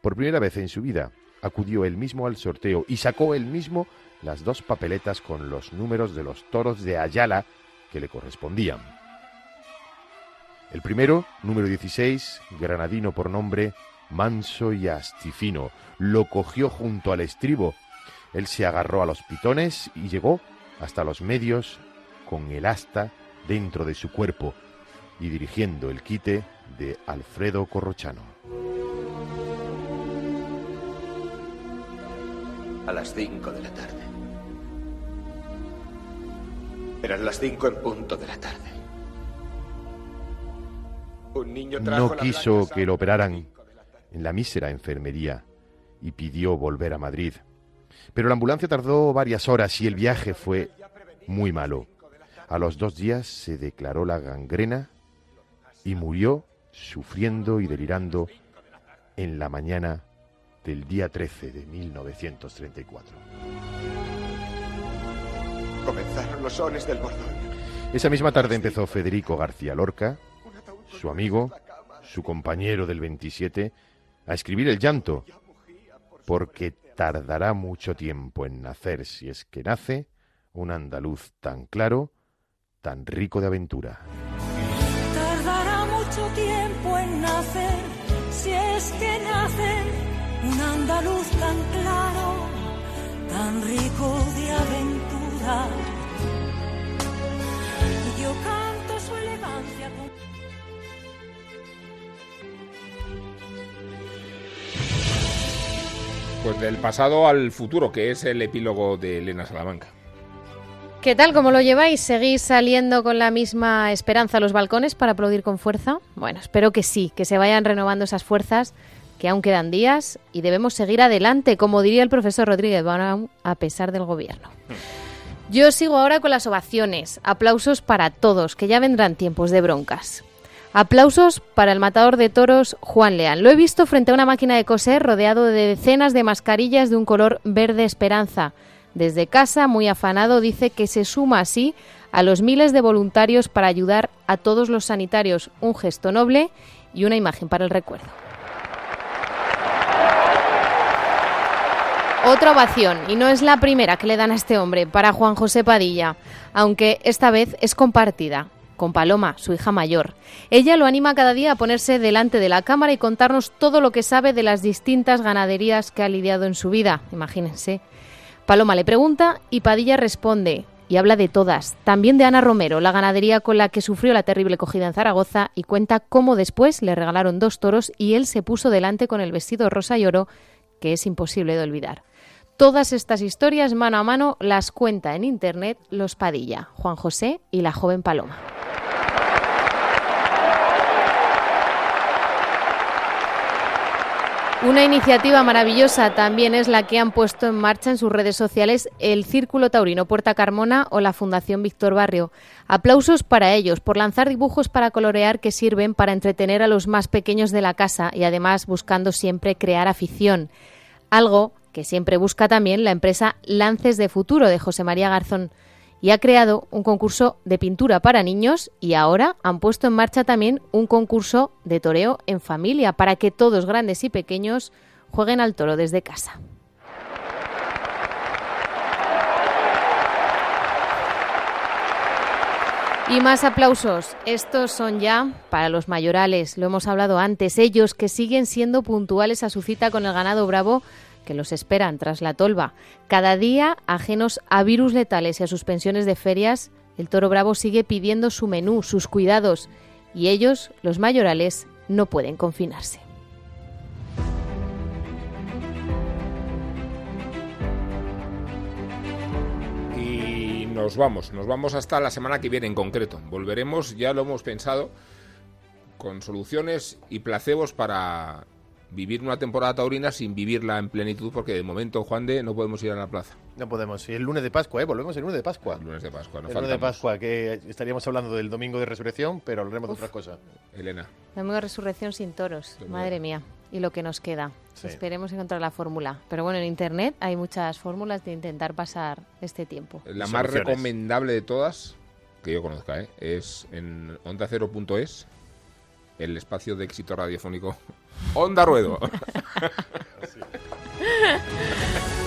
Por primera vez en su vida acudió él mismo al sorteo y sacó él mismo las dos papeletas con los números de los toros de Ayala que le correspondían. El primero, número 16, granadino por nombre, manso y astifino, lo cogió junto al estribo. Él se agarró a los pitones y llegó hasta los medios con el asta dentro de su cuerpo, y dirigiendo el quite de Alfredo Corrochano. A las cinco de la tarde. Eran las cinco en punto de la tarde. Un no quiso que lo operaran en la mísera enfermería y pidió volver a Madrid. Pero la ambulancia tardó varias horas y el viaje fue muy malo. A los dos días se declaró la gangrena y murió sufriendo y delirando en la mañana del día 13 de 1934. Comenzaron los sones del bordón. Esa misma tarde empezó Federico García Lorca, su amigo, su compañero del 27, a escribir el llanto, porque tardará mucho tiempo en nacer, si es que nace, un andaluz tan claro, tan rico de aventura. Mucho tiempo en nacer, si es que nace un andaluz tan claro, tan rico de aventura. Y yo canto su elegancia. Pues del pasado al futuro, que es el epílogo de Elena Salamanca. ¿Qué tal? ¿Cómo lo lleváis? ¿Seguís saliendo con la misma esperanza a los balcones para aplaudir con fuerza? Bueno, espero que sí, que se vayan renovando esas fuerzas, que aún quedan días y debemos seguir adelante, como diría el profesor Rodríguez a pesar del gobierno. Yo sigo ahora con las ovaciones. Aplausos para todos, que ya vendrán tiempos de broncas. Aplausos para el matador de toros Juan Leán. Lo he visto frente a una máquina de coser rodeado de decenas de mascarillas de un color verde esperanza. Desde casa, muy afanado, dice que se suma así a los miles de voluntarios para ayudar a todos los sanitarios. Un gesto noble y una imagen para el recuerdo. Otra ovación, y no es la primera que le dan a este hombre, para Juan José Padilla, aunque esta vez es compartida con Paloma, su hija mayor. Ella lo anima cada día a ponerse delante de la cámara y contarnos todo lo que sabe de las distintas ganaderías que ha lidiado en su vida. Imagínense. Paloma le pregunta y Padilla responde y habla de todas, también de Ana Romero, la ganadería con la que sufrió la terrible cogida en Zaragoza, y cuenta cómo después le regalaron dos toros y él se puso delante con el vestido rosa y oro, que es imposible de olvidar. Todas estas historias mano a mano las cuenta en internet los Padilla, Juan José y la joven Paloma. Una iniciativa maravillosa también es la que han puesto en marcha en sus redes sociales el Círculo Taurino Puerta Carmona o la Fundación Víctor Barrio. Aplausos para ellos por lanzar dibujos para colorear que sirven para entretener a los más pequeños de la casa y además buscando siempre crear afición. Algo que siempre busca también la empresa Lances de Futuro de José María Garzón y ha creado un concurso de pintura para niños y ahora han puesto en marcha también un concurso de toreo en familia para que todos, grandes y pequeños, jueguen al toro desde casa. Y más aplausos. Estos son ya para los mayorales, lo hemos hablado antes, ellos que siguen siendo puntuales a su cita con el ganado bravo que los esperan tras la tolva. Cada día, ajenos a virus letales y a suspensiones de ferias, el toro bravo sigue pidiendo su menú, sus cuidados, y ellos, los mayorales, no pueden confinarse. Y nos vamos, nos vamos hasta la semana que viene en concreto. Volveremos, ya lo hemos pensado, con soluciones y placebos para vivir una temporada taurina sin vivirla en plenitud, porque de momento, Juan de, no podemos ir a la plaza. No podemos. Y el lunes de Pascua, ¿eh? Volvemos el lunes de Pascua. El lunes de Pascua, no El lunes de Pascua, que estaríamos hablando del domingo de resurrección, pero hablaremos de otra cosa. Elena. Domingo de resurrección sin toros, madre mía. Y lo que nos queda. Sí. Esperemos encontrar la fórmula. Pero bueno, en internet hay muchas fórmulas de intentar pasar este tiempo. La más recomendable de todas, que yo conozca, ¿eh? es en ondacero.es, el espacio de éxito radiofónico Onda Ruedo.